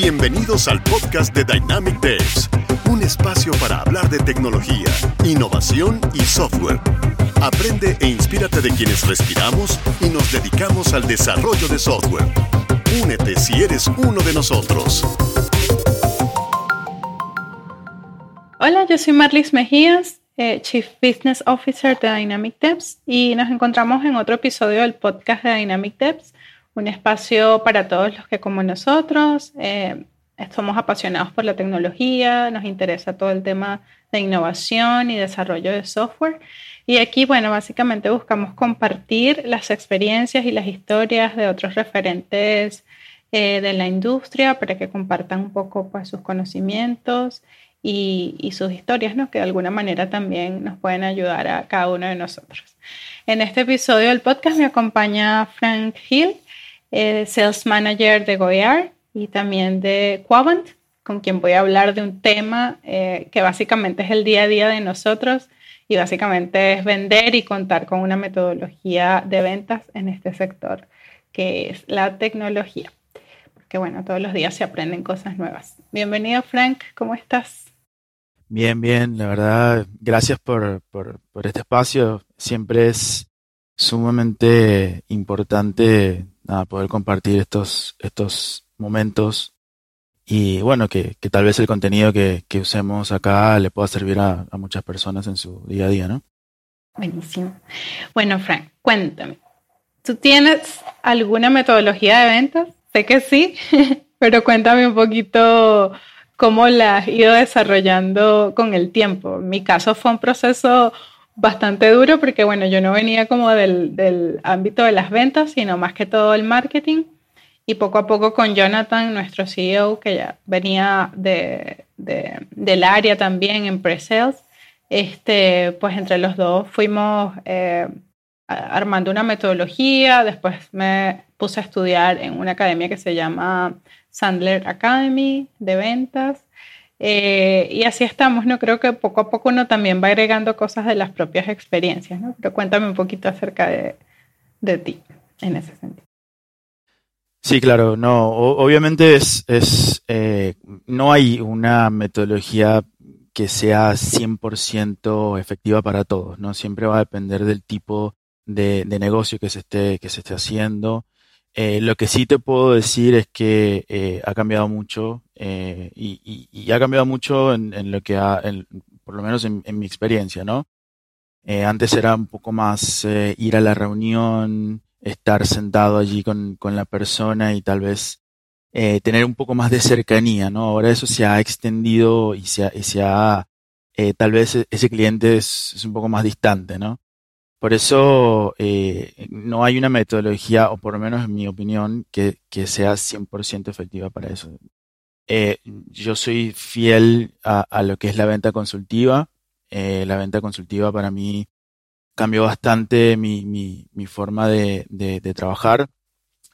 Bienvenidos al podcast de Dynamic Devs, un espacio para hablar de tecnología, innovación y software. Aprende e inspírate de quienes respiramos y nos dedicamos al desarrollo de software. Únete si eres uno de nosotros. Hola, yo soy Marlis Mejías, eh, Chief Business Officer de Dynamic Devs, y nos encontramos en otro episodio del podcast de Dynamic Devs un espacio para todos los que como nosotros eh, apasionados por la tecnología, nos interesa todo el tema de innovación y desarrollo de software. Y aquí, bueno, básicamente buscamos compartir las experiencias y las historias de otros referentes eh, de la industria para que compartan un poco pues, sus conocimientos y, y, sus historias, ¿no? que de alguna manera también nos pueden ayudar a cada uno de nosotros. En este episodio del podcast me acompaña Frank Hill, eh, Sales Manager de Goyard y también de Quavant, con quien voy a hablar de un tema eh, que básicamente es el día a día de nosotros y básicamente es vender y contar con una metodología de ventas en este sector, que es la tecnología. Porque bueno, todos los días se aprenden cosas nuevas. Bienvenido Frank, ¿cómo estás? Bien, bien, la verdad, gracias por, por, por este espacio. Siempre es sumamente importante nada, poder compartir estos, estos momentos y bueno, que, que tal vez el contenido que, usemos acá le pueda servir a, a, muchas personas en su día a día, ¿no? Buenísimo. Bueno, Frank, cuéntame. ¿Tú tienes alguna metodología de ventas? Sé que sí, pero cuéntame un poquito cómo la has ido desarrollando con el tiempo. Mi caso fue un proceso bastante duro porque, bueno, yo no venía como del, del, ámbito de las ventas, sino más que todo el marketing. Y poco a poco con Jonathan, nuestro CEO, que ya venía de, de, del área también en pre-sales, este, pues entre los dos fuimos eh, armando una metodología. Después me puse a estudiar en una academia que se llama Sandler Academy de ventas. Eh, y así estamos, ¿no? Creo que poco a poco uno también va agregando cosas de las propias experiencias, ¿no? Pero cuéntame un poquito acerca de, de ti en ese sentido. Sí, claro, no, obviamente es, es eh, no hay una metodología que sea 100% efectiva para todos, ¿no? Siempre va a depender del tipo de, de negocio que se esté, que se esté haciendo. Eh, lo que sí te puedo decir es que eh, ha cambiado mucho eh, y, ha cambiado mucho en, lo que ha, por lo menos en, mi experiencia, ¿no? Antes era un poco más ir a la reunión, estar sentado allí con, la persona y tal vez tener un poco más de cercanía, ¿no? Ahora eso se ha extendido y se ha, y se ha tal vez ese cliente es un poco más distante, ¿no? Por eso eh, no hay una metodología, o por lo menos en mi opinión, que, que sea 100% efectiva para eso. Eh, yo soy fiel a, a, lo que es la venta consultiva. Eh, la venta consultiva para mí cambió bastante mi, mi, mi forma de, de, de, trabajar.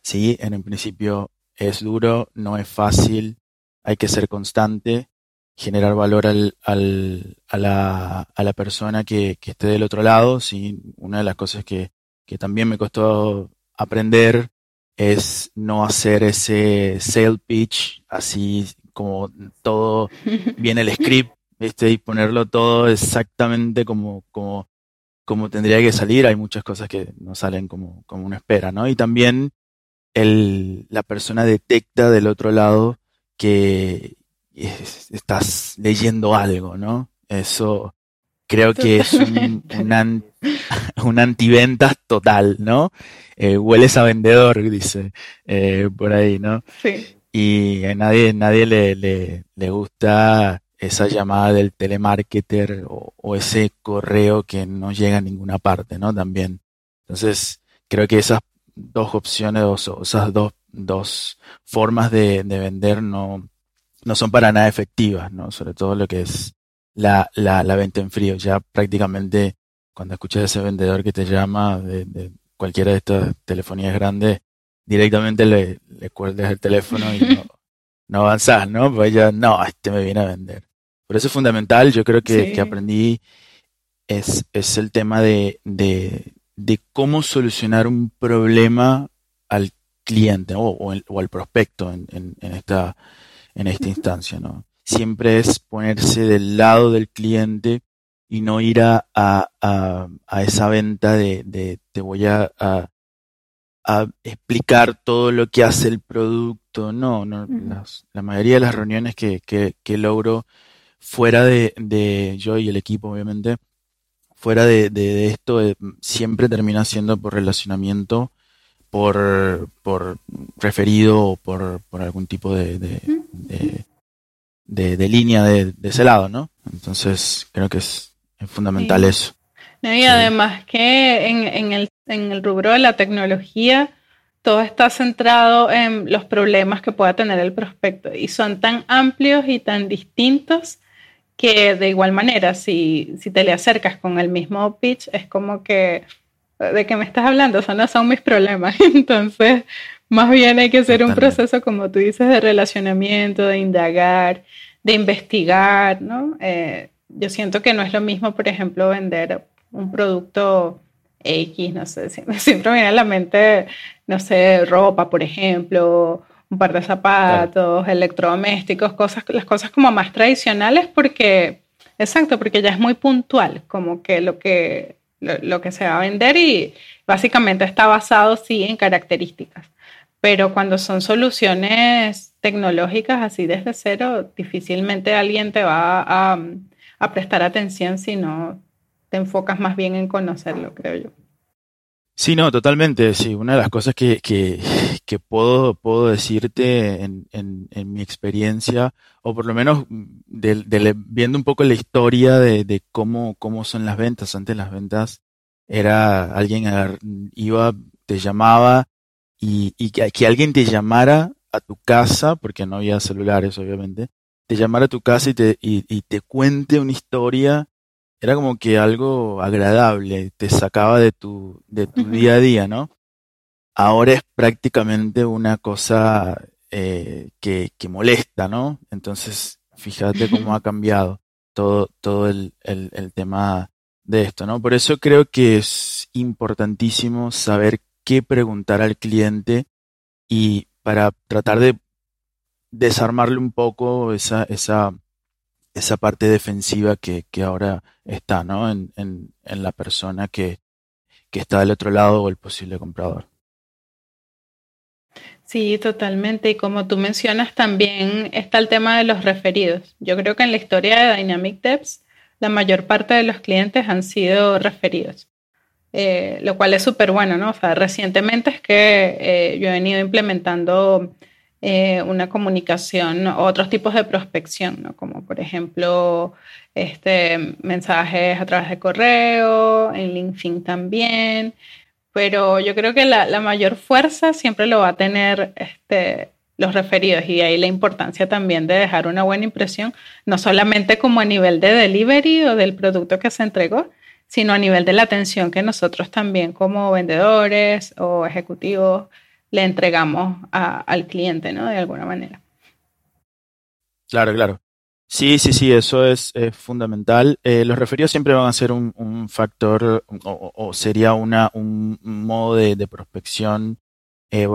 Sí, en un principio es duro, no es fácil, hay que ser constante generar valor al, al, a, la, a la persona que, que esté del otro lado. ¿sí? Una de las cosas que, que también me costó aprender es no hacer ese sale pitch así como todo viene el script ¿viste? y ponerlo todo exactamente como, como, como tendría que salir. Hay muchas cosas que no salen como, como uno espera, ¿no? Y también el, la persona detecta del otro lado que, estás leyendo algo, ¿no? Eso creo que es un, un, an, un antiventas total, ¿no? Eh, hueles a vendedor, dice eh, por ahí, ¿no? Sí. Y a nadie, nadie le, le, le gusta esa llamada del telemarketer o, o, ese correo que no llega a ninguna parte, ¿no? También. Entonces, creo que esas dos opciones, o esas dos, dos formas de, de vender no, no son para nada efectivas, ¿no? Sobre todo lo que es la, la, la venta en frío. Ya prácticamente cuando escuchas a ese vendedor que te llama de, de cualquiera de estas telefonías grandes, directamente le, le cuelgas el teléfono y no, no avanzás, ¿no? Pues ya, no, este me viene a vender. Por eso es fundamental, yo creo que, sí. que aprendí es, es el tema de, de, de cómo solucionar un problema al cliente o, o, el, o al prospecto en, en, en esta en esta instancia, ¿no? Siempre es ponerse del lado del cliente y no ir a, a, a, esa venta de, de te voy a, a, explicar todo lo que hace el producto. No, no la mayoría de las reuniones que, que, que logro fuera de, de, yo y el equipo, obviamente, fuera de, de, esto, eh, siempre termina siendo por relacionamiento, por, por referido o por, por algún tipo de, de, de línea de, ese lado, ¿no? Entonces, creo que es es fundamental eso. y además que en, en, el, en el rubro de la tecnología, todo está centrado en los problemas que pueda tener el prospecto y son tan amplios y tan distintos que de igual manera, si, si te le acercas con el mismo pitch, es como que, ¿de qué me estás hablando? O no son mis problemas. Entonces, más bien hay que hacer un proceso, como tú dices, de relacionamiento, de indagar, de investigar, ¿no? Eh, yo siento que no es lo mismo, por ejemplo, vender un producto X, no sé, siempre me viene a la mente, no sé, ropa, por ejemplo, un par de zapatos, electrodomésticos, cosas, las cosas como más tradicionales porque, exacto, porque ya es muy puntual, como que lo que, lo, que se va a vender y básicamente está basado, sí, en características. Pero cuando son soluciones tecnológicas así desde cero, difícilmente alguien te va a, prestar atención, sino te enfocas más bien en conocerlo, creo yo. Sí, no, totalmente. Sí, una de las cosas que, que, que puedo, puedo decirte en, en, en, mi experiencia, o por lo menos de, viendo un poco la historia de, de, cómo, cómo son las ventas. Antes las ventas era alguien iba, te llamaba y, y que, que alguien te llamara a tu casa, porque no había celulares, obviamente, te llamara a tu casa y te, y, te cuente una historia, era como que algo agradable, te sacaba de tu, de tu día a día, ¿no? Ahora es prácticamente una cosa eh, que, que molesta, ¿no? Entonces, fíjate cómo ha cambiado todo, todo el, el, el tema de esto, ¿no? Por eso creo que es importantísimo saber qué preguntar al cliente y para tratar de desarmarle un poco esa, esa, esa parte defensiva que, que ahora está, ¿no? En, en, en la persona que, que está del otro lado o el posible comprador. Sí, totalmente. Y como tú mencionas, también está el tema de los referidos. Yo creo que en la historia de Dynamic Devs, la mayor parte de los clientes han sido referidos, eh, lo cual es súper bueno, ¿no? O sea, recientemente es que eh, yo he venido implementando eh, una comunicación, otros tipos de prospección, ¿no? como por ejemplo este, mensajes a través de correo, en LinkedIn también, pero yo creo que la, la mayor fuerza siempre lo va a tener este, los referidos y ahí la importancia también de dejar una buena impresión, no solamente como a nivel de delivery o del producto que se entregó, sino a nivel de la atención que nosotros también como vendedores o ejecutivos le entregamos al cliente, ¿no? De alguna manera. Claro, claro. Sí, sí, sí, eso es, fundamental. Eh, los referidos siempre van a ser un, factor o, sería una, un modo de, prospección eh,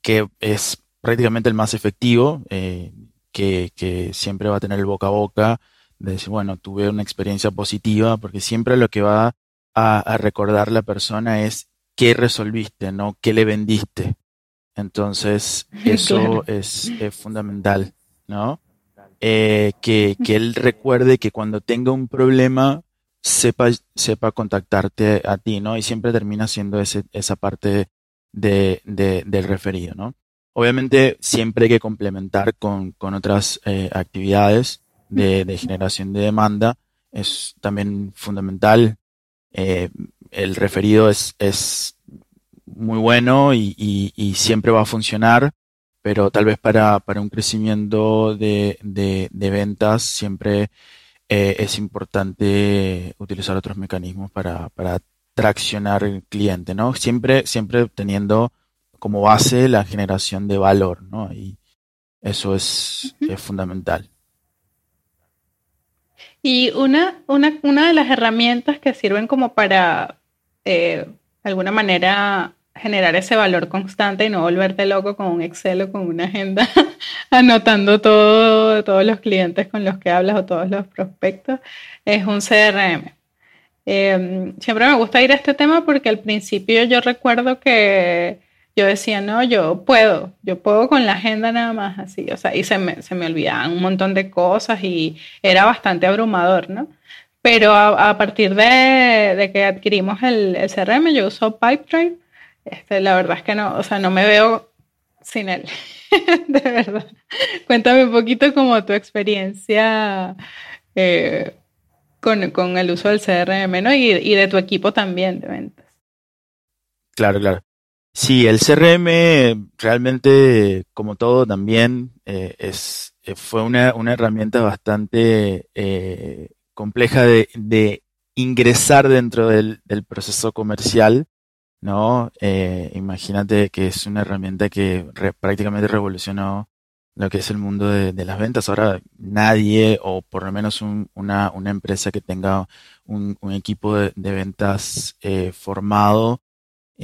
que es prácticamente el más efectivo, eh, que, siempre va a tener el boca a boca, de decir, bueno, tuve una experiencia positiva, porque siempre lo que va a, a recordar la persona es qué resolviste, no qué le vendiste. Entonces, eso es, fundamental, ¿no? Eh, que, que, él recuerde que cuando tenga un problema, sepa, sepa contactarte a ti, ¿no? Y siempre termina siendo ese, esa parte de, de, del referido, ¿no? Obviamente, siempre hay que complementar con, con otras eh, actividades de, de, generación de demanda. Es también fundamental. Eh, el referido es, es muy bueno y, y, siempre va a funcionar, pero tal vez para, para un crecimiento de, de, de ventas siempre eh, es importante utilizar otros mecanismos para, para traccionar el cliente, ¿no? Siempre, siempre teniendo como base la generación de valor, ¿no? Y eso es, es fundamental. Y una, una, una, de las herramientas que sirven como para, eh, de alguna manera, generar ese valor constante y no volverte loco con un Excel o con una agenda anotando todo, todos los clientes con los que hablas o todos los prospectos, es un CRM. Em, siempre me gusta ir a este tema porque al principio yo recuerdo que yo decía, no, yo puedo, yo puedo con la agenda nada más así, o sea, y se me, se me olvidaban un montón de cosas y era bastante abrumador, ¿no? Pero a, partir de, que adquirimos el, el, CRM, yo uso Pipedrive, este, la verdad es que no, o sea, no me veo sin él, de verdad. Cuéntame un poquito como tu experiencia eh, con, con, el uso del CRM, ¿no? Y, y de tu equipo también de ventas. Claro, claro. Sí, el CRM realmente, como todo también, eh, es, eh, fue una, una, herramienta bastante compleja de, de, ingresar dentro del, del proceso comercial, ¿no? imagínate que es una herramienta que prácticamente revolucionó lo que es el mundo de, de, las ventas. Ahora nadie, o por lo menos un, una, una, empresa que tenga un, un equipo de, de ventas formado,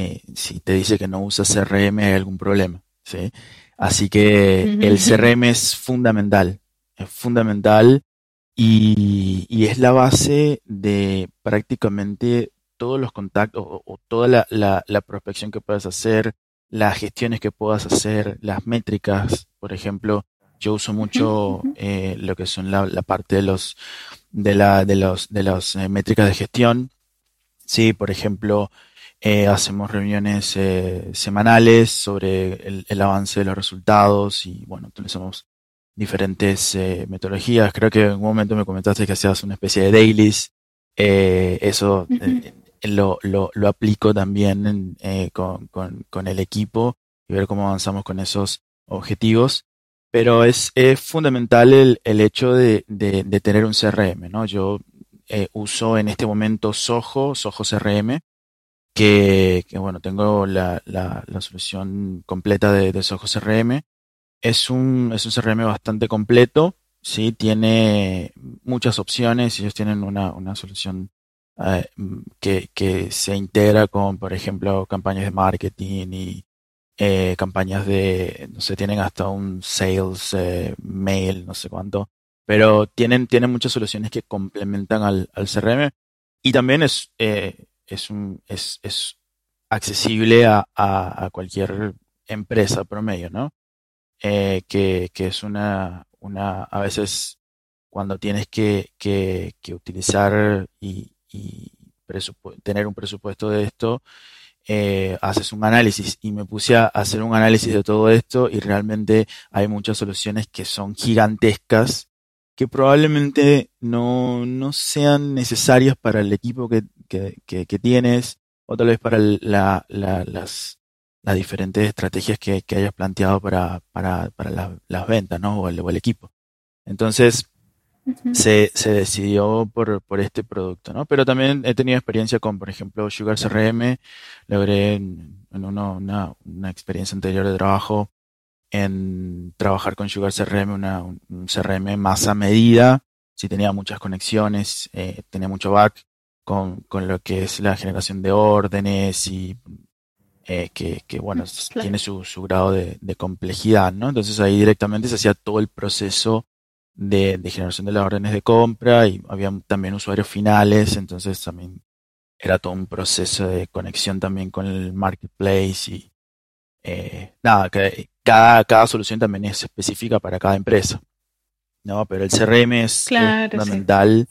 eh, si te dice que no usa CRM hay algún problema. ¿sí? Así que el CRM es fundamental, es fundamental y, y, es la base de prácticamente todos los contactos o, toda la, la, la, prospección que puedas hacer, las gestiones que puedas hacer, las métricas, por ejemplo. Yo uso mucho eh, lo que son la, la, parte de los de la de los de las eh, métricas de gestión. Sí, por ejemplo, eh, hacemos reuniones eh, semanales sobre el, avance de los resultados y bueno, utilizamos diferentes eh, metodologías. Creo que en un momento me comentaste que hacías una especie de dailies. eso lo, lo, aplico también con, con, con, el equipo y ver cómo avanzamos con esos objetivos. Pero es, es fundamental el, el hecho de, de, tener un CRM, ¿no? Yo uso en este momento Soho, Soho CRM, que, bueno, tengo la, la, solución completa de, de Soho CRM. Es un, es un CRM bastante completo, sí, tiene muchas opciones, ellos tienen una, una solución eh, que, que se integra con, por ejemplo, campañas de marketing y eh, campañas de, no sé, tienen hasta un sales eh, mail, no sé cuánto, pero tienen, tienen muchas soluciones que complementan al, al CRM y también es, eh, es, un, es, es accesible a, a, cualquier empresa promedio, ¿no? Eh, que, que, es una, una, a veces cuando tienes que, que, que utilizar y, y tener un presupuesto de esto, eh, haces un análisis y me puse a hacer un análisis de todo esto y realmente hay muchas soluciones que son gigantescas que probablemente no, no sean necesarias para el equipo que, que, que, tienes o tal vez para la, la, las, las diferentes estrategias que, hayas planteado para, para, para las ventas ¿no? o, o el equipo. Entonces, se, se decidió por, por este producto, ¿no? Pero también he tenido experiencia con, por ejemplo, Sugar CRM. Logré en, en uno, una, una experiencia anterior de trabajo en trabajar con Sugar CRM, una, un CRM más a medida, si tenía muchas conexiones, eh, tenía mucho back con, con, lo que es la generación de órdenes y eh, que, que, bueno, tiene su, su grado de, de, complejidad, ¿no? Entonces ahí directamente se hacía todo el proceso de, de generación de las órdenes de compra y había también usuarios finales, entonces también era todo un proceso de conexión también con el marketplace y eh, nada, que cada, cada solución también es específica para cada empresa. No, pero el CRM es, fundamental.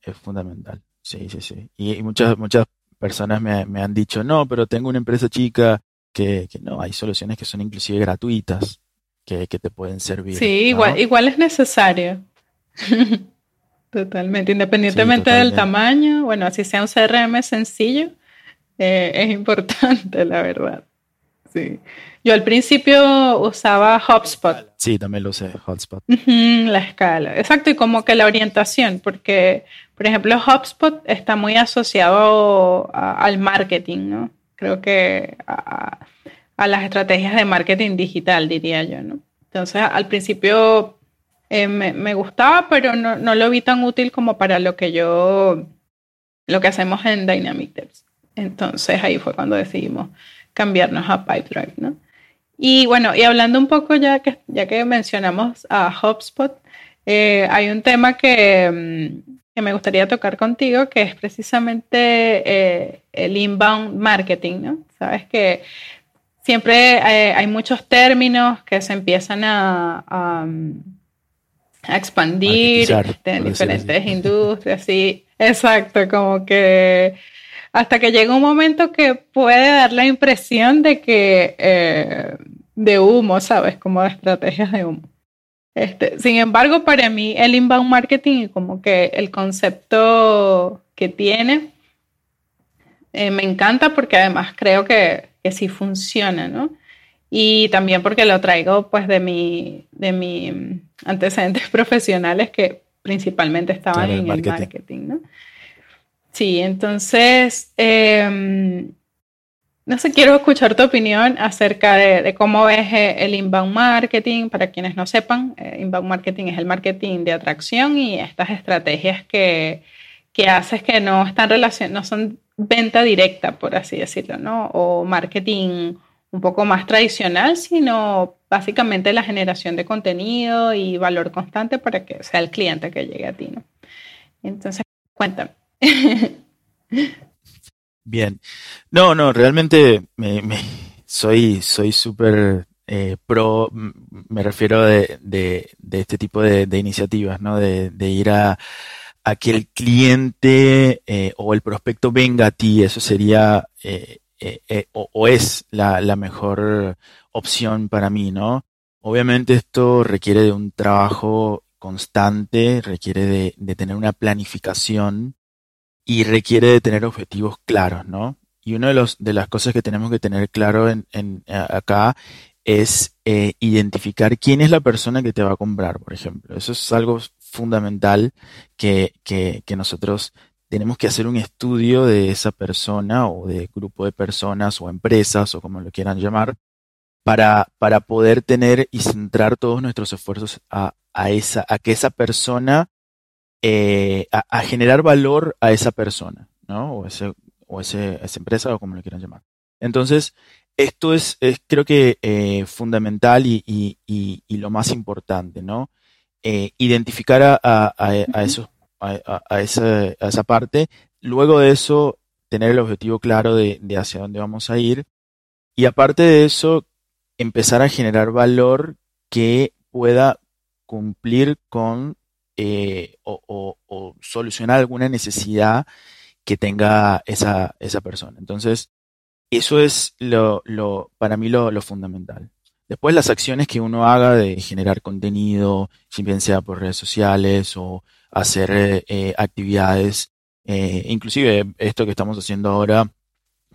Es fundamental. Sí, sí, sí. Y, muchas, muchas personas me, me, han dicho, no, pero tengo una empresa chica que, que no, hay soluciones que son inclusive gratuitas que, que te pueden servir. Sí, igual, igual es necesario. totalmente, independientemente del tamaño, bueno, así sea un CRM sencillo, eh, es importante, la verdad. Sí. Yo al principio usaba HubSpot. Sí, también lo usé, HubSpot. la escala, exacto, y como que la orientación, porque, por ejemplo, HubSpot está muy asociado al marketing, ¿no? Creo que a, las estrategias de marketing digital, diría yo, ¿no? Entonces, al principio eh, me, me, gustaba, pero no, no, lo vi tan útil como para lo que yo, lo que hacemos en Dynamic Devs. Entonces, ahí fue cuando decidimos cambiarnos a Pipedrive, ¿no? Y bueno, y hablando un poco ya que, ya que mencionamos a HubSpot, eh, hay un tema que, mm, que, me gustaría tocar contigo, que es precisamente eh, el inbound marketing, ¿no? Sabes que siempre eh, hay muchos términos que se empiezan a, a, expandir en diferentes industrias, sí, exacto, como que hasta que llega un momento que puede dar la impresión de que eh, de humo, ¿sabes? Como de estrategias de humo. Este, sin embargo, para mí el inbound marketing, como que el concepto que tiene, eh, me encanta porque además creo que, que, sí funciona, ¿no? Y también porque lo traigo pues de mi, de mi antecedentes profesionales que principalmente estaban en el marketing, ¿no? Sí, entonces, em, no sé, quiero escuchar tu opinión acerca de, cómo ves eh, el inbound marketing. Para quienes no sepan, eh, inbound marketing es el marketing de atracción y estas estrategias que, que haces que no están no son venta directa, por así decirlo, ¿no? O marketing un poco más tradicional, sino básicamente la generación de contenido y valor constante para que sea el cliente que llegue a ti, ¿no? Entonces, cuéntame. Bien. No, no, realmente me, soy soy súper eh, pro, me refiero de, de, este tipo de, iniciativas, ¿no? De, ir a, a, que el cliente eh, o el prospecto venga a ti, eso sería eh, o, o, es la, mejor opción para mí, ¿no? Obviamente esto requiere de un trabajo constante, requiere de, tener una planificación y requiere de tener objetivos claros, ¿no? Y una de, los, de las cosas que tenemos que tener claro en, en acá es eh, identificar quién es la persona que te va a comprar, por ejemplo. Eso es algo fundamental que, que, nosotros tenemos que hacer un estudio de esa persona o de grupo de personas o empresas o como lo quieran llamar para, para poder tener y centrar todos nuestros esfuerzos a, a, esa, a que esa persona eh, a, generar valor a esa persona, ¿no? O, ese, o ese, esa empresa o como lo quieran llamar. Entonces, esto es, es creo que eh, fundamental y, y, y, lo más importante, ¿no? Eh, identificar a, a, a, esos, a, esa, a esa parte, luego de eso, tener el objetivo claro de, de hacia dónde vamos a ir y aparte de eso, empezar a generar valor que pueda cumplir con eh, o, solucionar alguna necesidad que tenga esa, esa persona. Entonces, eso es lo, lo para mí lo, lo, fundamental. Después las acciones que uno haga de generar contenido, bien sea por redes sociales o hacer eh, eh, actividades, inclusive esto que estamos haciendo ahora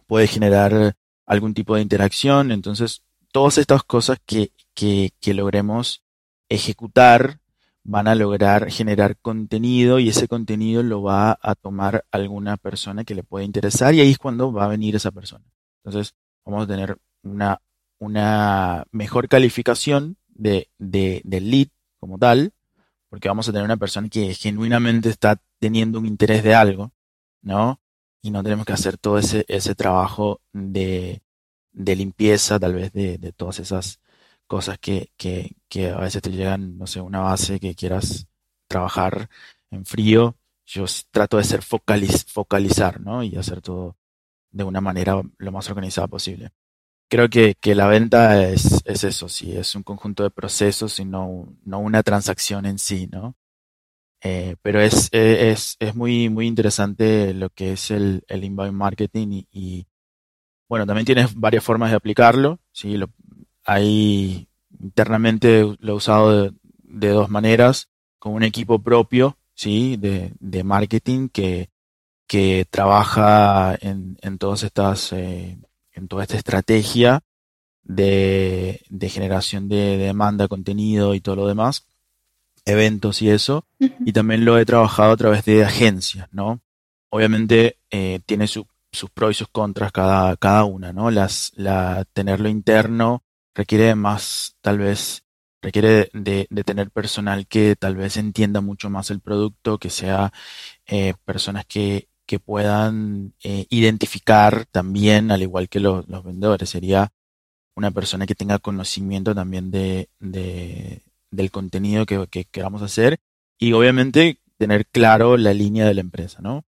puede generar algún tipo de interacción. Entonces, todas estas cosas que, que, que logremos ejecutar van a lograr generar contenido y ese contenido lo va a tomar alguna persona que le puede interesar y ahí es cuando va a venir esa persona. Entonces vamos a tener una, una mejor calificación de, de, del lead como tal, porque vamos a tener una persona que genuinamente está teniendo un interés de algo, ¿no? Y no tenemos que hacer todo ese, ese trabajo de, de limpieza, tal vez, de, de todas esas cosas que, que, que a veces te llegan, no sé, una base que quieras trabajar en frío. Yo trato de ser focaliz focalizar, ¿no? Y hacer todo de una manera lo más organizada posible. Creo que, que la venta es, es eso, sí, es un conjunto de procesos y no, no una transacción en sí, ¿no? Eh, pero es, es, es muy, muy interesante lo que es el, inbound marketing y, bueno, también tienes varias formas de aplicarlo, sí, lo, Ahí internamente lo he usado de, dos maneras, con un equipo propio, ¿sí? De, de marketing que, que trabaja en, en todas estas, eh, en toda esta estrategia de, de generación de, demanda, contenido y todo lo demás, eventos y eso. Y también lo he trabajado a través de agencias, ¿no? Obviamente eh, tiene sus pros y sus contras cada, cada una, ¿no? Las, la, tenerlo interno requiere más, tal vez, requiere de, de, tener personal que tal vez entienda mucho más el producto, que sea eh, personas que, que puedan eh, identificar también, al igual que los, vendedores, sería una persona que tenga conocimiento también de, del contenido que, que queramos hacer y obviamente tener claro la línea de la empresa, ¿no?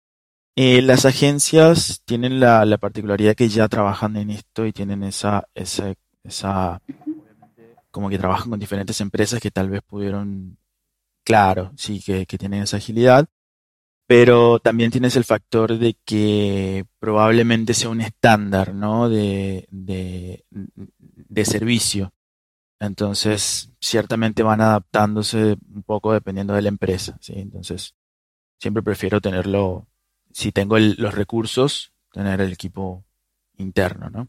Eh, las agencias tienen la, la, particularidad que ya trabajan en esto y tienen esa, esa, esa, como que trabajan con diferentes empresas que tal vez pudieron, claro, sí, que, que tienen esa agilidad, pero también tienes el factor de que probablemente sea un estándar, ¿no? De, de, servicio. Entonces, ciertamente van adaptándose un poco dependiendo de la empresa, ¿sí? Entonces, siempre prefiero tenerlo si tengo los recursos, tener el equipo interno, ¿no?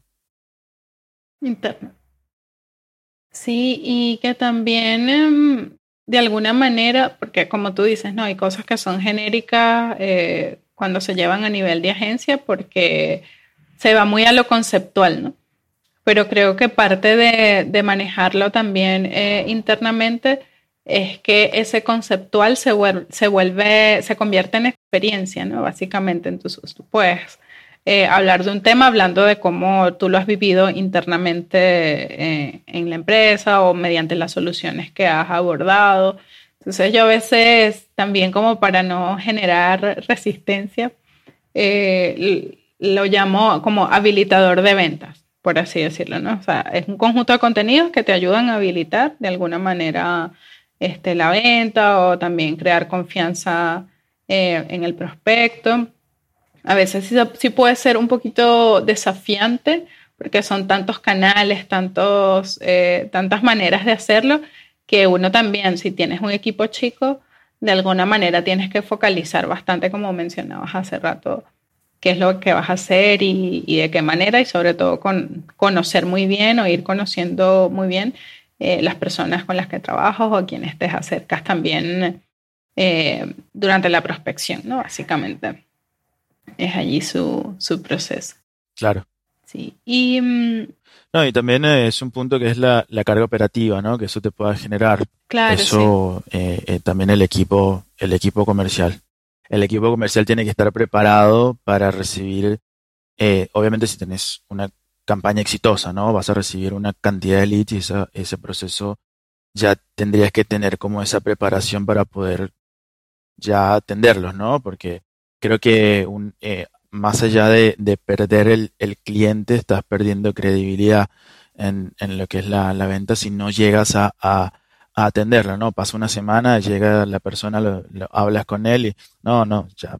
Interno. Sí, y que también em, de alguna manera, porque como tú dices, no, hay cosas que son genéricas eh, cuando se llevan a nivel de agencia porque se va muy a lo conceptual, ¿no? Pero creo que parte de, manejarlo también eh, internamente es que ese conceptual se vuelve, se vuelve, se convierte en experiencia, ¿no? Básicamente, entonces tú puedes eh, hablar de un tema hablando de cómo tú lo has vivido internamente eh, en la empresa o mediante las soluciones que has abordado. Entonces yo a veces también como para no generar resistencia, eh, lo llamo como habilitador de ventas, por así decirlo, ¿no? O sea, es un conjunto de contenidos que te ayudan a habilitar de alguna manera este, la venta o también crear confianza eh, en el prospecto. A veces sí, puede ser un poquito desafiante porque son tantos canales, tantos, eh, tantas maneras de hacerlo, que uno también, si tienes un equipo chico, de alguna manera tienes que focalizar bastante, como mencionabas hace rato, qué es lo que vas a hacer y, y de qué manera, y sobre todo con conocer muy bien o ir conociendo muy bien eh, las personas con las que trabajas o a quienes te acercas también eh, durante la prospección, ¿no? Básicamente. Es allí su, su proceso. Claro. Sí. Y, mm, no, y también es un punto que es la, la, carga operativa, ¿no? Que eso te pueda generar. Claro. Eso eh, también el equipo, el equipo comercial. El equipo comercial tiene que estar preparado para recibir, obviamente si tenés una campaña exitosa, ¿no? Vas a recibir una cantidad de leads y ese proceso ya tendrías que tener como esa preparación para poder ya atenderlos, ¿no? Porque creo que un, eh, más allá de, perder el, el, cliente, estás perdiendo credibilidad en, en lo que es la, la, venta si no llegas a, a, a, atenderlo, ¿no? Pasa una semana, llega la persona, lo, hablas con él y no, no, ya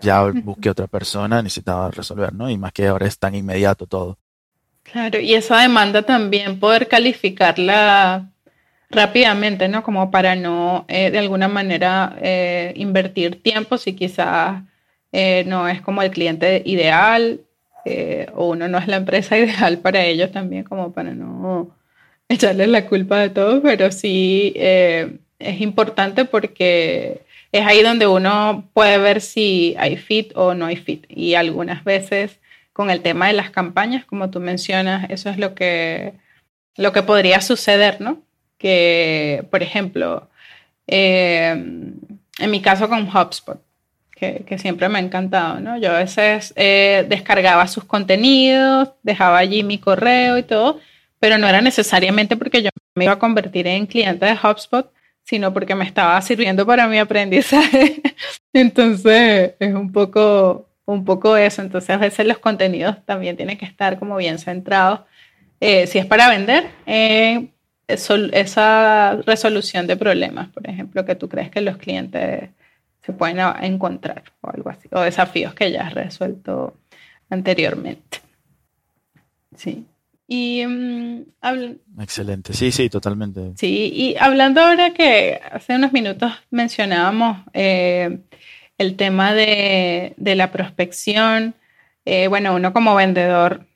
ya busqué otra persona, necesitaba resolver, ¿no? Y más que ahora es tan inmediato todo. Claro, y eso demanda también poder calificarla rápidamente, ¿no? Como para no, eh, de alguna manera, eh, invertir tiempo si quizás eh, no es como el cliente ideal o uno no es la empresa ideal para ellos también, como para no echarles la culpa de todo, pero sí es importante porque es ahí donde uno puede ver si hay fit o no hay fit. Y algunas veces con el tema de las campañas, como tú mencionas, eso es lo que, lo que podría suceder, ¿no? Que, por ejemplo, eh, en mi caso con HubSpot, que, que, siempre me ha encantado, ¿no? Yo a veces eh, descargaba sus contenidos, dejaba allí mi correo y todo, pero no era necesariamente porque yo me iba a convertir en cliente de HubSpot, sino porque me estaba sirviendo para mi aprendizaje. Entonces, es un poco, un poco eso. Entonces, a veces los contenidos también tienen que estar como bien centrados. Eh, si es para vender, eh, esa resolución de problemas, por ejemplo, que tú crees que los clientes se pueden encontrar o algo así, o desafíos que ya has resuelto anteriormente. Sí. Y mm, Excelente, sí, sí, totalmente. Sí, y hablando ahora que hace unos minutos mencionábamos eh, el tema de, la prospección, eh, bueno, uno como vendedor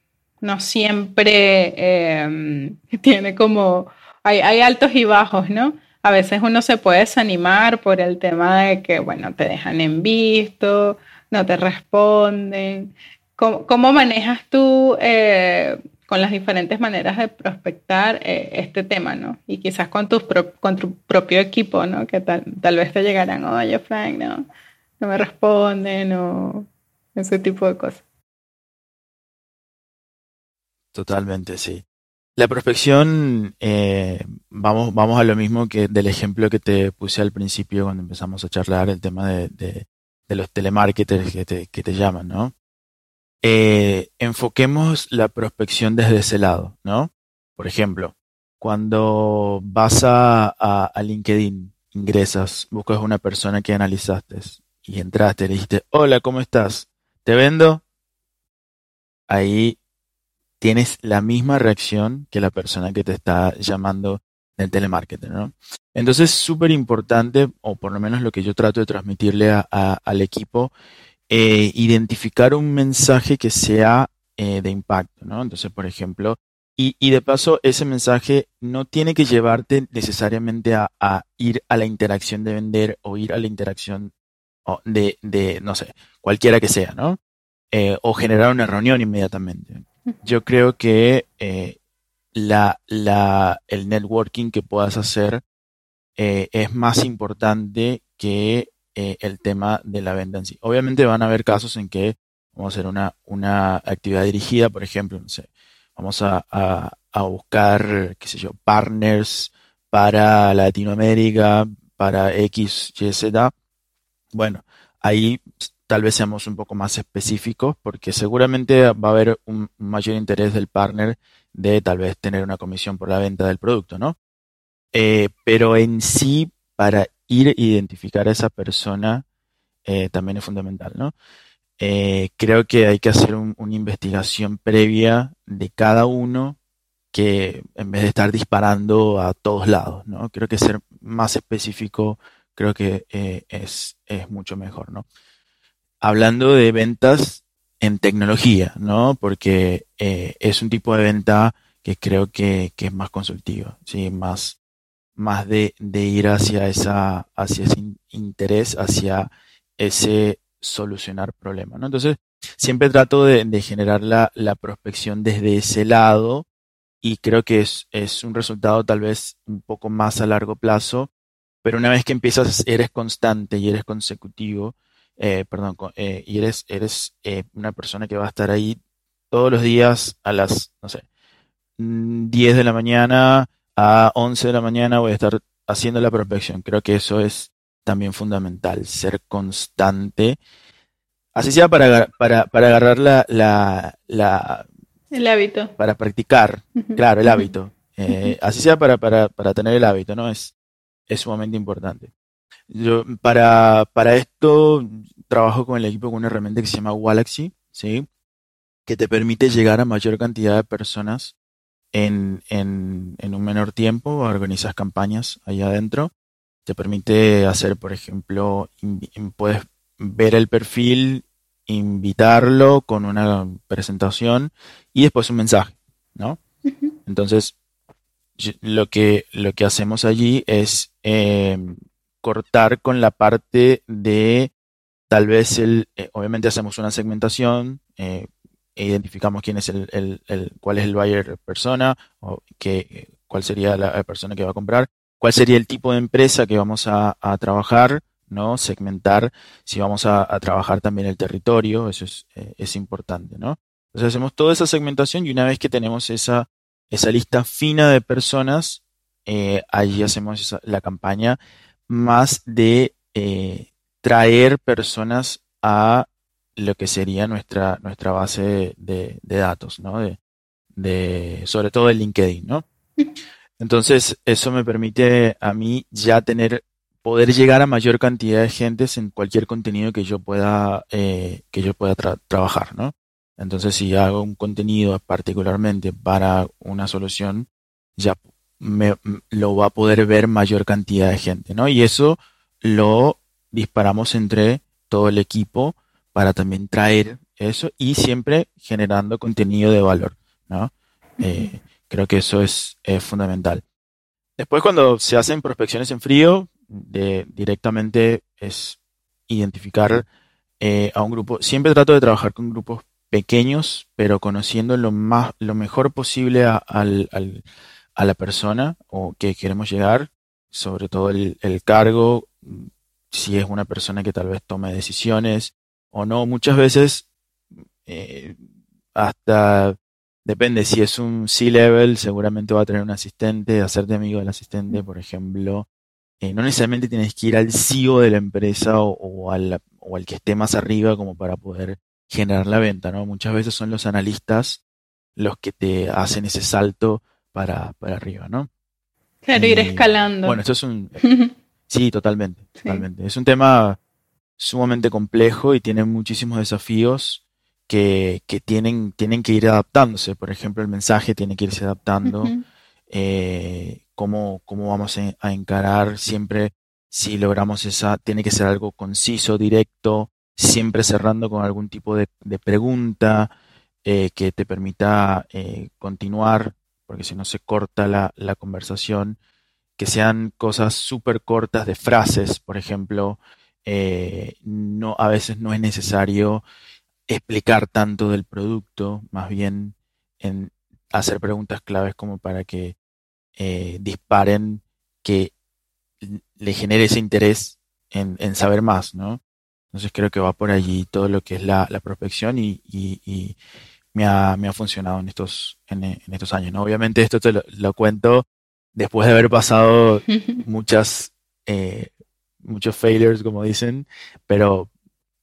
no siempre eh, tiene como, hay, altos y bajos, ¿no? A veces uno se puede desanimar por el tema de que, bueno, te dejan en visto, no te responden. ¿Cómo, manejas tú con las diferentes maneras de prospectar eh, este tema, ¿no? Y quizás con tu, con tu propio equipo, ¿no? Que tal, tal vez te llegarán, oye, Frank, no, no me responden o ese tipo de cosas. Totalmente, sí. La prospección, eh, vamos, vamos a lo mismo que del ejemplo que te puse al principio cuando empezamos a charlar el tema de, los telemarketers que te, que te llaman, ¿no? Eh, enfoquemos la prospección desde ese lado, ¿no? Por ejemplo, cuando vas a, a, LinkedIn, ingresas, buscas una persona que analizaste y entraste, le dijiste, hola, ¿cómo estás? ¿Te vendo? Ahí tienes la misma reacción que la persona que te está llamando del telemarketer, ¿no? Entonces es súper importante, o por lo menos lo que yo trato de transmitirle al equipo, eh, identificar un mensaje que sea eh, de impacto, ¿no? Entonces, por ejemplo, y, de paso, ese mensaje no tiene que llevarte necesariamente a, ir a la interacción de vender o ir a la interacción de, de no sé, cualquiera que sea, ¿no? Eh, o generar una reunión inmediatamente yo creo que eh, la, la, el networking que puedas hacer eh, es más importante que eh, el tema de la venta en sí. Obviamente van a haber casos en que vamos a hacer una, una actividad dirigida, por ejemplo, no sé, vamos a, a, a buscar, qué sé yo, partners para Latinoamérica, para X, Y, Z. Bueno, ahí tal vez seamos un poco más específicos porque seguramente va a haber un mayor interés del partner de tal vez tener una comisión por la venta del producto, ¿no? Eh, pero en sí, para ir a identificar a esa persona eh, también es fundamental, ¿no? Eh, creo que hay que hacer una investigación previa de cada uno que en vez de estar disparando a todos lados, ¿no? Creo que ser más específico creo que es, es mucho mejor, ¿no? Hablando de ventas en tecnología, ¿no? Porque eh, es un tipo de venta que creo que, es más consultiva, ¿sí? Más, más de, ir hacia, esa, hacia ese interés, hacia ese solucionar problemas, ¿no? Entonces, siempre trato de, generar la, la, prospección desde ese lado y creo que es, es un resultado tal vez un poco más a largo plazo, pero una vez que empiezas, eres constante y eres consecutivo, eh, perdón, eh, y eres, eres eh, una persona que va a estar ahí todos los días a las, no sé, 10 mm, de la mañana a 11 de la mañana voy a estar haciendo la prospección. Creo que eso es también fundamental, ser constante. Así sea para, para, para agarrar la, la, la, El hábito. Para practicar, claro, el hábito. así sea para, para, para tener el hábito, ¿no? Es, es sumamente importante. Yo, para, para esto trabajo con el equipo con una herramienta que se llama Galaxy, ¿sí? que te permite llegar a mayor cantidad de personas en, en, en un menor tiempo, organizas campañas ahí adentro, te permite hacer, por ejemplo, puedes ver el perfil, invitarlo con una presentación y después un mensaje, ¿no? Entonces, lo que, lo que hacemos allí es eh, cortar con la parte de tal vez el, eh, obviamente hacemos una segmentación, eh, e identificamos quién es el, el, cuál es el buyer persona o que, cuál sería la, persona que va a comprar, cuál sería el tipo de empresa que vamos a, trabajar, ¿no? Segmentar, si vamos a, trabajar también el territorio, eso es, eh, es importante, ¿no? Entonces hacemos toda esa segmentación y una vez que tenemos esa, esa lista fina de personas, allí hacemos la campaña más de eh, traer personas a lo que sería nuestra, nuestra base de, datos, ¿no? De, sobre todo el LinkedIn, ¿no? Entonces, eso me permite a mí ya tener, poder llegar a mayor cantidad de gentes en cualquier contenido que yo pueda, eh, que yo pueda trabajar, ¿no? Entonces, si hago un contenido particularmente para una solución, ya me, lo va a poder ver mayor cantidad de gente, ¿no? Y eso lo disparamos entre todo el equipo para también traer eso y siempre generando contenido de valor, ¿no? Eh, creo que eso es, fundamental. Después, cuando se hacen prospecciones en frío, de, directamente es identificar eh, a un grupo. Siempre trato de trabajar con grupos pequeños, pero conociendo lo más, lo mejor posible al, a la persona o que queremos llegar, sobre todo el, cargo, si es una persona que tal vez tome decisiones o no. Muchas veces, eh, hasta depende, si es un C-level, seguramente va a tener un asistente, hacerte amigo del asistente, por ejemplo. Eh, no necesariamente tienes que ir al CEO de la empresa o, al, o al que esté más arriba como para poder generar la venta, ¿no? Muchas veces son los analistas los que te hacen ese salto para, para arriba, ¿no? Claro, ir escalando. Bueno, esto es un... Sí, totalmente, totalmente. Es un tema sumamente complejo y tiene muchísimos desafíos que, que, tienen, tienen que ir adaptándose. Por ejemplo, el mensaje tiene que irse adaptando. Eh, cómo, cómo, vamos a encarar siempre si logramos esa, tiene que ser algo conciso, directo, siempre cerrando con algún tipo de, de pregunta eh, que te permita eh, continuar, porque si no se corta la, la conversación que sean cosas súper cortas de frases, por ejemplo, eh, no, a veces no es necesario explicar tanto del producto, más bien en hacer preguntas claves como para que eh, disparen, que le genere ese interés en, en, saber más, ¿no? Entonces creo que va por allí todo lo que es la, la prospección y, me, ha, me, ha, funcionado en estos, en, en, estos años, ¿no? Obviamente esto te lo, lo cuento después de haber pasado muchas, eh, muchos failures, como dicen, pero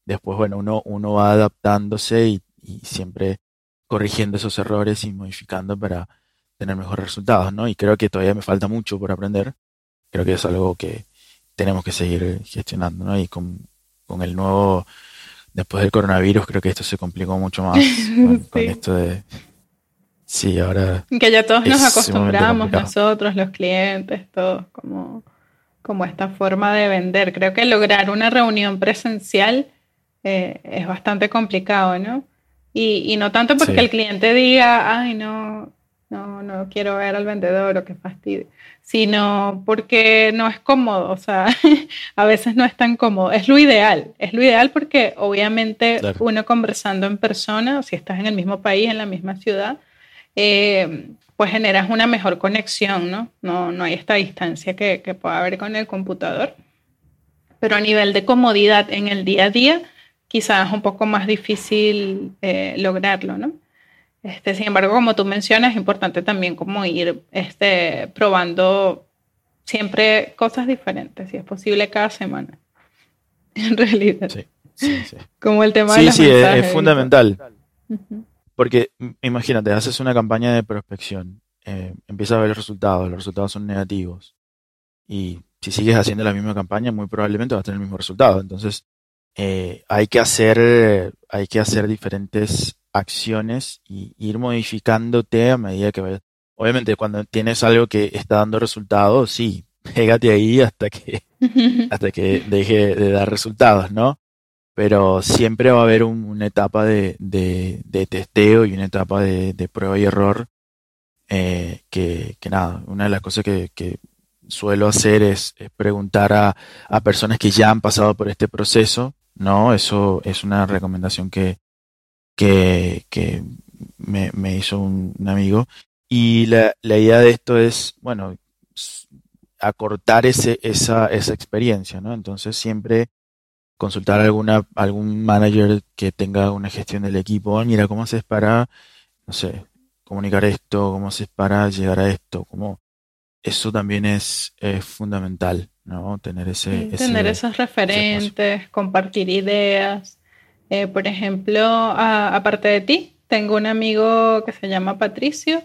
después, bueno, uno, uno va adaptándose y, y, siempre corrigiendo esos errores y modificando para tener mejores resultados, ¿no? Y creo que todavía me falta mucho por aprender. Creo que es algo que tenemos que seguir gestionando, ¿no? Y con, con el nuevo, después del coronavirus, creo que esto se complicó mucho más con, sí. con esto de Sí, ahora. Que ya todos nos acostumbramos, nosotros, los clientes, todos, como, como esta forma de vender. Creo que lograr una reunión presencial eh, es bastante complicado, ¿no? Y, y no tanto porque sí. el cliente diga, ay, no, no, no quiero ver al vendedor o qué fastidio, sino porque no es cómodo, o sea, a veces no es tan cómodo. Es lo ideal, es lo ideal porque obviamente claro. uno conversando en persona, si estás en el mismo país, en la misma ciudad, eh, pues generas una mejor conexión, ¿no? No, no hay esta distancia que, que, pueda haber con el computador. Pero a nivel de comodidad en el día a día, quizás es un poco más difícil eh, lograrlo, ¿no? Este, sin embargo, como tú mencionas, es importante también como ir este, probando siempre cosas diferentes, si es posible cada semana, en realidad. Sí, sí, sí. Como el tema sí, de los sí, mensajes. es, es fundamental. Uh -huh. Porque imagínate, haces una campaña de prospección, eh, empiezas a ver los resultados, los resultados son negativos. Y si sigues haciendo la misma campaña, muy probablemente vas a tener el mismo resultado. Entonces, eh, hay que hacer, hay que hacer diferentes acciones y ir modificándote a medida que vayas. Obviamente, cuando tienes algo que está dando resultados, sí, pégate ahí hasta que, hasta que deje de dar resultados, ¿no? pero siempre va a haber un, una etapa de, de, de, testeo y una etapa de, de prueba y error eh, que, que, nada, una de las cosas que, que suelo hacer es, es preguntar a, a, personas que ya han pasado por este proceso, ¿no? Eso es una recomendación que, que, que me, me, hizo un, un amigo. Y la, la, idea de esto es, bueno, acortar ese, esa, esa experiencia, ¿no? Entonces siempre consultar a alguna, algún manager que tenga una gestión del equipo. Mira, ¿cómo haces para, no sé, comunicar esto? ¿Cómo haces para llegar a esto? ¿Cómo? Eso también es, es fundamental, ¿no? Tener ese... Tener ese, esos referentes, compartir ideas. Eh, por ejemplo, a, aparte de ti, tengo un amigo que se llama Patricio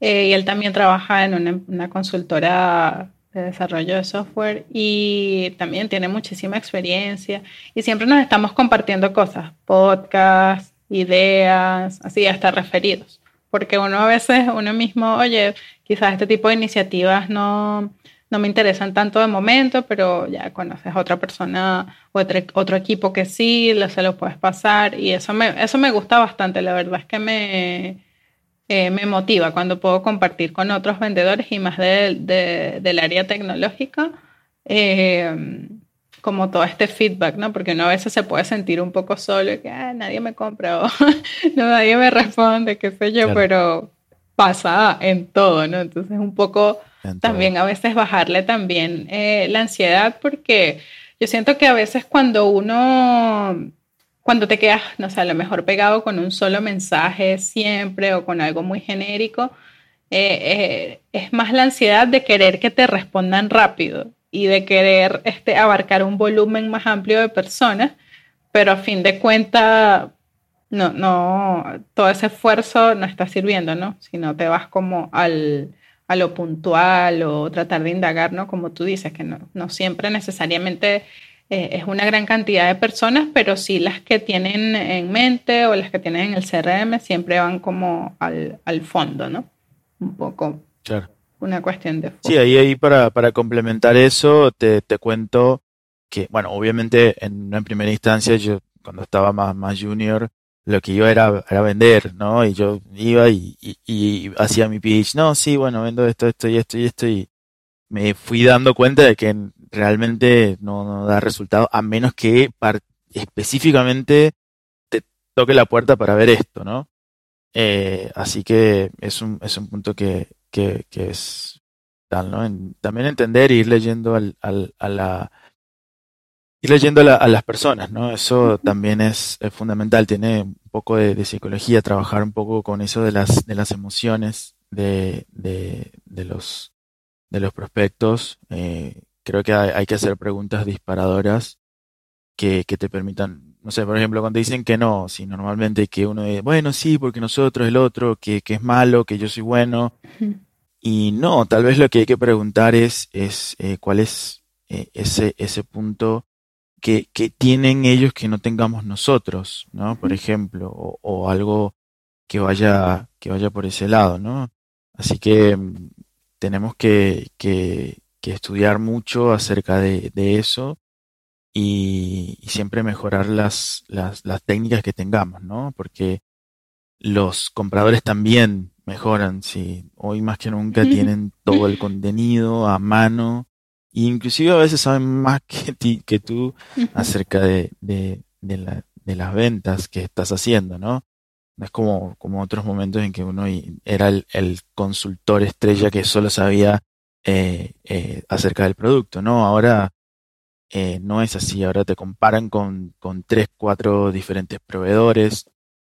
eh, y él también trabaja en una, una consultora de desarrollo de software y también tiene muchísima experiencia y siempre nos estamos compartiendo cosas, podcasts, ideas, así hasta referidos, porque uno a veces, uno mismo, oye, quizás este tipo de iniciativas no, no me interesan tanto de momento, pero ya conoces a otra persona o otro, otro equipo que sí, se lo puedes pasar y eso me, eso me gusta bastante, la verdad es que me, eh, me motiva cuando puedo compartir con otros vendedores y más de, de, del área tecnológica, eh, como todo este feedback, ¿no? Porque uno a veces se puede sentir un poco solo y que ah, nadie me compra o no, nadie me responde, qué sé yo, claro. pero pasa en todo, ¿no? Entonces un poco también a veces bajarle también eh, la ansiedad porque Yo siento que a veces cuando uno, cuando te quedas, no sé, a lo mejor pegado con un solo mensaje siempre o con algo muy genérico, eh, eh, es más la ansiedad de querer que te respondan rápido y de querer este, abarcar un volumen más amplio de personas, pero a fin de cuentas, no, no, todo ese esfuerzo no está sirviendo, ¿no? Si no te vas como al, a lo puntual o tratar de indagar, ¿no? Como tú dices, que no, no siempre necesariamente eh, es una gran cantidad de personas, pero sí las que tienen en mente o las que tienen en el CRM siempre van como al, al fondo, ¿no? Un poco. Claro una cuestión de... Sí, ahí, ahí para, para complementar eso, te, te cuento que, bueno, obviamente en una primera instancia yo cuando estaba más, más junior, lo que yo era, era vender, ¿no? Y yo iba y, y, hacía mi pitch, no, sí, bueno, vendo esto, esto y esto y esto y me fui dando cuenta de que realmente no, no da resultado a menos que específicamente te toque la puerta para ver esto, ¿no? Eh, así que es un, es un punto que, que, es tal, ¿no? también entender e ir leyendo al, al, a la ir leyendo a, las personas, ¿no? Eso también es, fundamental, tiene un poco de, psicología, trabajar un poco con eso de las, de las emociones de, de, de los, de los prospectos. Eh, creo que hay, que hacer preguntas disparadoras que, que te permitan, no sé, por ejemplo, cuando dicen que no, si normalmente que uno dice, bueno, sí, porque nosotros, el otro, que, que es malo, que yo soy bueno, y no, tal vez lo que hay que preguntar es, es eh, cuál es eh, ese, ese punto que, que, tienen ellos que no tengamos nosotros, ¿no? Por ejemplo, o, algo que vaya, que vaya por ese lado, ¿no? Así que mm, tenemos que, que, que, estudiar mucho acerca de, de eso y, y, siempre mejorar las, las, las técnicas que tengamos, ¿no? Porque los compradores también mejoran, sí. Hoy más que nunca tienen todo el contenido a mano. Inclusive a veces saben más que, ti, que tú acerca de, de, de, la, de las ventas que estás haciendo, ¿no? No es como, como otros momentos en que uno era el, el consultor estrella que solo sabía eh, eh, acerca del producto, ¿no? Ahora eh, no es así, ahora te comparan con, con tres, cuatro diferentes proveedores,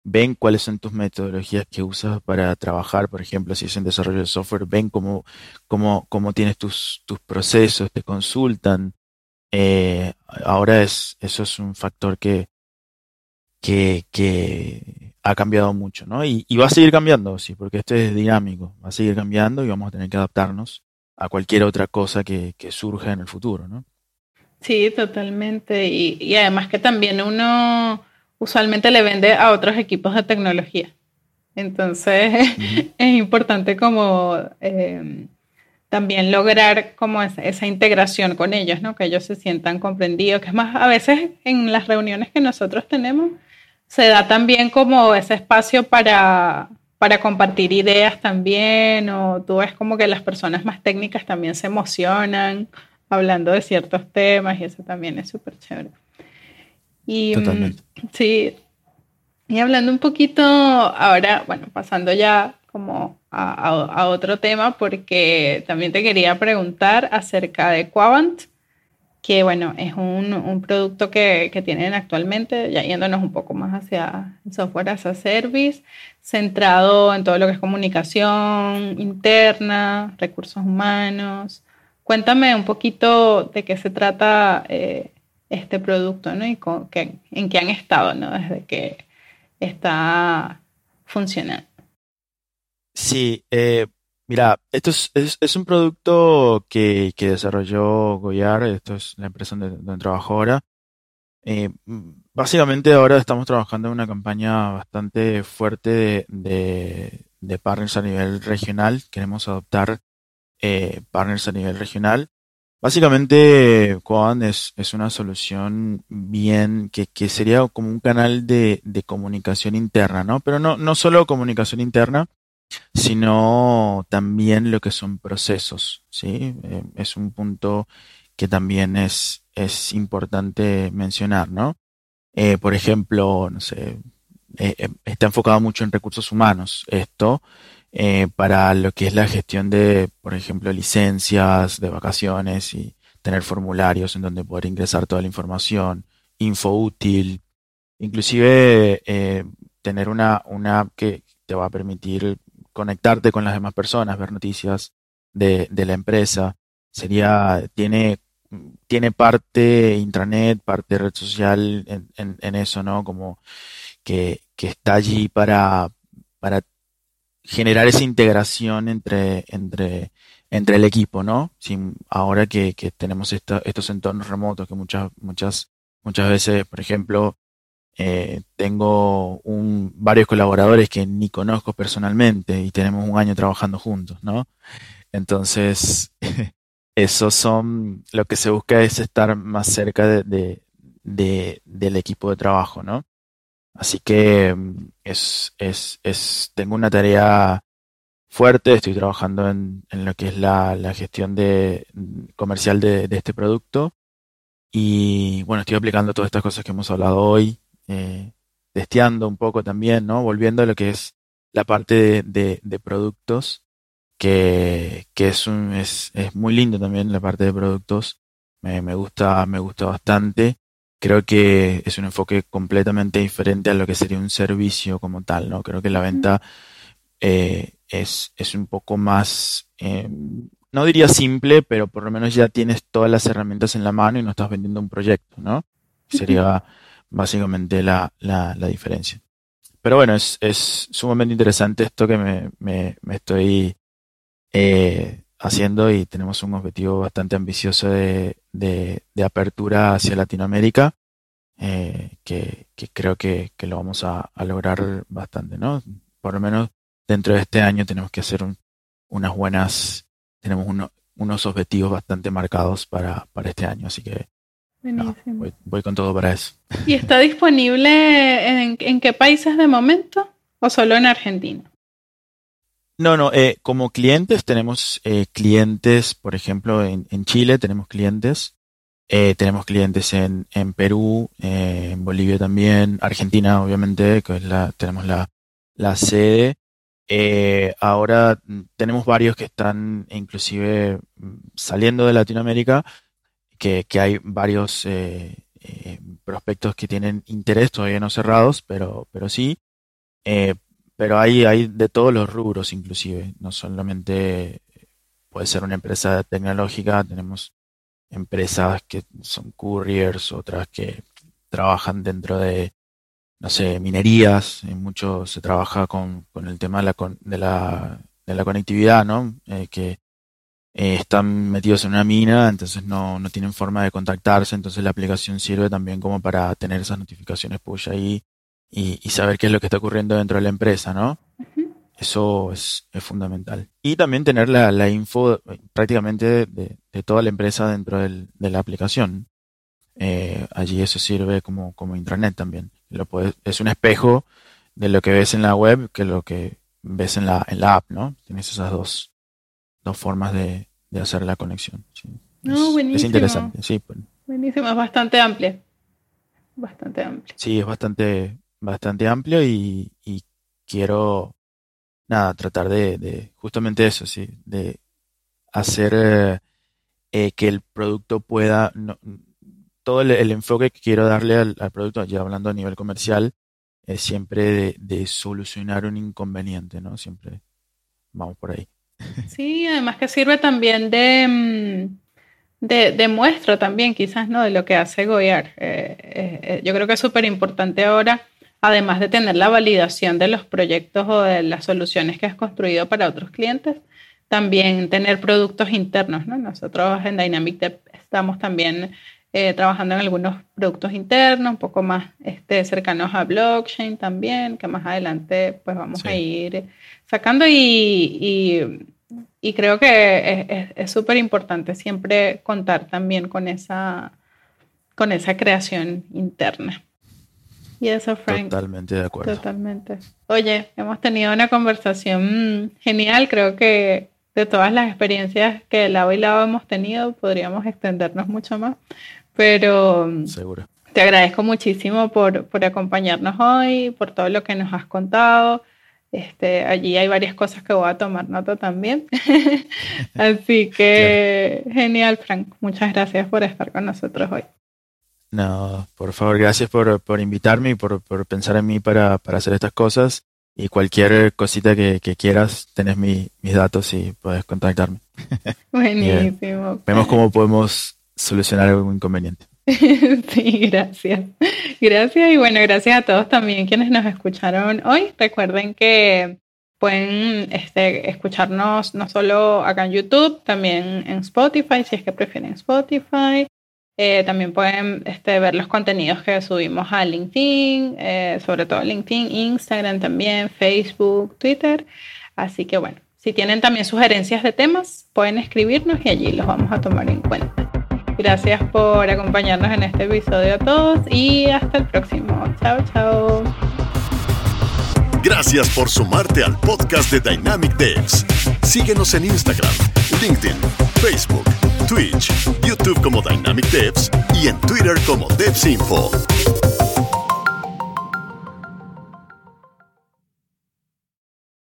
ven cuáles son tus metodologías que usas para trabajar, por ejemplo, si es en desarrollo de software, ven cómo, cómo, cómo tienes tus, tus procesos, te consultan. Eh, ahora es, eso es un factor que, que, que ha cambiado mucho, ¿no? Y, y va a seguir cambiando, sí, porque esto es dinámico, va a seguir cambiando y vamos a tener que adaptarnos a cualquier otra cosa que, que surja en el futuro, ¿no? Sí, totalmente. Y, y además que también uno usualmente le vende a otros equipos de tecnología. Entonces es importante como eh, también lograr como esa, integración con ellos, ¿no? Que ellos se sientan comprendidos, que es más, a veces en las reuniones que nosotros tenemos se da también como ese espacio para, para compartir ideas también, o tú ves como que las personas más técnicas también se emocionan hablando de ciertos temas y eso también es súper chévere. Y, mm, Sí. Y hablando un poquito ahora, bueno, pasando ya como a, otro tema, porque también te quería preguntar acerca de Quavant, que bueno, es un, producto que, tienen actualmente, ya yéndonos un poco más hacia software as a service, centrado en todo lo que es comunicación interna, recursos humanos. Cuéntame un poquito de qué se trata eh, este producto, ¿no? Y con, en qué han estado, ¿no? Desde que está funcionando. Sí, eh, mira, esto es, es, un producto que, que, desarrolló Goyar, esto es la empresa donde, donde trabajo ahora. Eh, básicamente ahora estamos trabajando en una campaña bastante fuerte de, de, de partners a nivel regional. Queremos adoptar eh, partners a nivel regional Básicamente, Coan es, una solución bien que, que sería como un canal de, de comunicación interna, ¿no? Pero no, no solo comunicación interna, sino también lo que son procesos, ¿sí? Eh, es un punto que también es, es importante mencionar, ¿no? Eh, por ejemplo, no sé, eh, está enfocado mucho en recursos humanos esto, eh, para lo que es la gestión de, por ejemplo, licencias de vacaciones y tener formularios en donde poder ingresar toda la información, info útil, inclusive eh, tener una, una app que te va a permitir conectarte con las demás personas, ver noticias de, de la empresa. Sería, tiene, tiene parte intranet, parte red social en, en, eso, ¿no? Como que, que está allí para, para generar esa integración entre, entre, entre el equipo, ¿no? Ahora que, tenemos estos entornos remotos que muchas, muchas, muchas veces, por ejemplo, eh, tengo varios colaboradores que ni conozco personalmente y tenemos un año trabajando juntos, ¿no? Entonces, eso son, lo que se busca es estar más cerca de, del equipo de trabajo, ¿no? Así que mm, es, es, es, tengo una tarea fuerte, estoy trabajando en, en lo que es la, la gestión de, comercial de, de, este producto. Y bueno, estoy aplicando todas estas cosas que hemos hablado hoy, eh, testeando un poco también, ¿no? Volviendo a lo que es la parte de, de, productos, que, que es, un, es, es muy lindo también la parte de productos, me, me gusta, me gusta bastante creo que es un enfoque completamente diferente a lo que sería un servicio como tal, ¿no? Creo que la venta eh, es, es un poco más, eh, no diría simple, pero por lo menos ya tienes todas las herramientas en la mano y no estás vendiendo un proyecto, ¿no? Sería básicamente la, la, la diferencia. Pero bueno, es, es sumamente interesante esto que me, me, me estoy eh, haciendo y tenemos un objetivo bastante ambicioso de, de, de apertura hacia Latinoamérica, eh, que, que, creo que, que, lo vamos a, a, lograr bastante, ¿no? Por lo menos dentro de este año tenemos que hacer un, unas buenas, tenemos uno, unos objetivos bastante marcados para, para este año, así que no, voy, voy, con todo para eso. ¿Y está disponible en, en qué países de momento o solo en Argentina? No, no, eh, como clientes tenemos eh, clientes, por ejemplo, en, en, Chile tenemos clientes, eh, tenemos clientes en, en Perú, eh, en Bolivia también, Argentina obviamente, que es la, tenemos la, la sede. Eh, ahora tenemos varios que están inclusive saliendo de Latinoamérica, que, que hay varios prospectos que tienen interés, todavía no cerrados, pero, pero sí. Pero hay, hay de todos los rubros inclusive, no solamente puede ser una empresa tecnológica, tenemos empresas que son couriers, otras que trabajan dentro de, no sé, minerías, en mucho se trabaja con, con el tema de la, de la, de la conectividad, ¿no? Eh, que eh, están metidos en una mina, entonces no, no tienen forma de contactarse, entonces la aplicación sirve también como para tener esas notificaciones push ahí y, y, saber qué es lo que está ocurriendo dentro de la empresa, ¿no? Eso es, es, fundamental. Y también tener la, la info prácticamente de, de, toda la empresa dentro del, de la aplicación. Eh, allí eso sirve como, como intranet también. Lo puedes, es un espejo de lo que ves en la web que lo que ves en la, en la app, ¿no? Tienes esas dos, dos formas de, de hacer la conexión. ¿sí? No, es, es, interesante, sí. Pues. Buenísimo, es bastante amplia. Bastante amplia. Sí, es bastante, bastante amplio y, quiero, nada, tratar de, justamente eso, sí, de hacer eh, eh, que el producto pueda, todo el, enfoque que quiero darle al, producto, ya hablando a nivel comercial, es siempre de, solucionar un inconveniente, ¿no? Siempre vamos por ahí. Sí, además que sirve también de, mm, de, muestra también, quizás, ¿no? De lo que hace Goyar. Eh, yo creo que es súper importante ahora además de tener la validación de los proyectos o de las soluciones que has construido para otros clientes, también tener productos internos. ¿no? Nosotros en Dynamic Dep estamos también eh, trabajando en algunos productos internos, un poco más este, cercanos a blockchain también, que más adelante pues vamos sí. a ir sacando y, y, y creo que es súper importante siempre contar también con esa, con esa creación interna. Y eso, Frank. Totalmente de acuerdo. Totalmente. Oye, hemos tenido una conversación genial. Creo que de todas las experiencias que lado y lado hemos tenido, podríamos extendernos mucho más. Pero Seguro. te agradezco muchísimo por, por acompañarnos hoy, por todo lo que nos has contado. Este, allí hay varias cosas que voy a tomar nota también. Así que genial, Frank. Muchas gracias por estar con nosotros hoy. No, por favor, gracias por, invitarme y por, pensar en mí para, hacer estas cosas. Y cualquier cosita que, quieras, tenés mis datos y puedes contactarme. Buenísimo. vemos cómo podemos solucionar algún inconveniente. sí, gracias. Gracias y bueno, gracias a todos también quienes nos escucharon hoy. Recuerden que pueden este, escucharnos no solo acá en YouTube, también en Spotify, si es que prefieren Spotify. Eh, también pueden este, ver los contenidos que subimos a LinkedIn, eh, sobre todo LinkedIn, Instagram también, Facebook, Twitter. Así que bueno, si tienen también sugerencias de temas, pueden escribirnos y allí los vamos a tomar en cuenta. Gracias por acompañarnos en este episodio a todos y hasta el próximo. Chao, chao. Gracias por sumarte al podcast de Dynamic Devs. Síguenos en Instagram, LinkedIn, Facebook, Twitch, YouTube como Dynamic Devs y en Twitter como DevsInfo.